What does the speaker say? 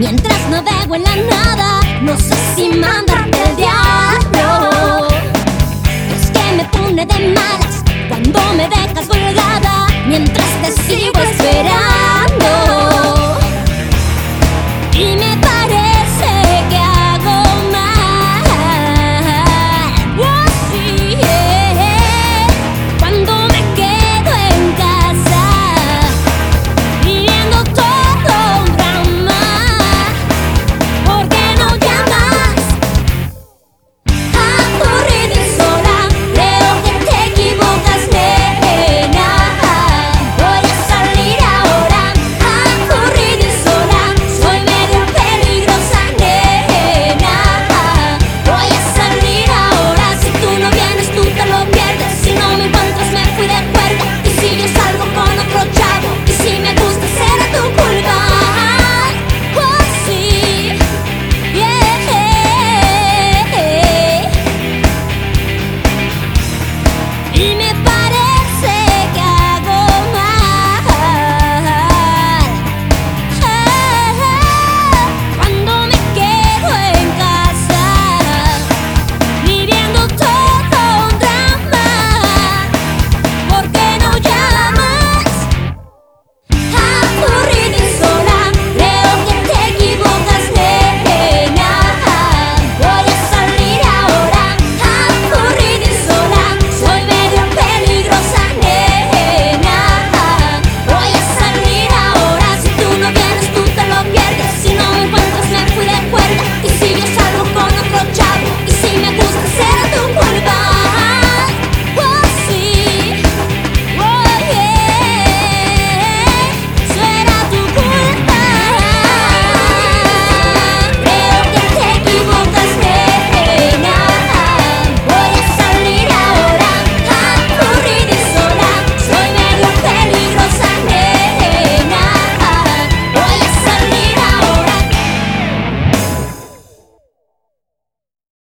Mientras navego en la nada, no sé si mandarte al diablo. Es que me pone de malas cuando me dejas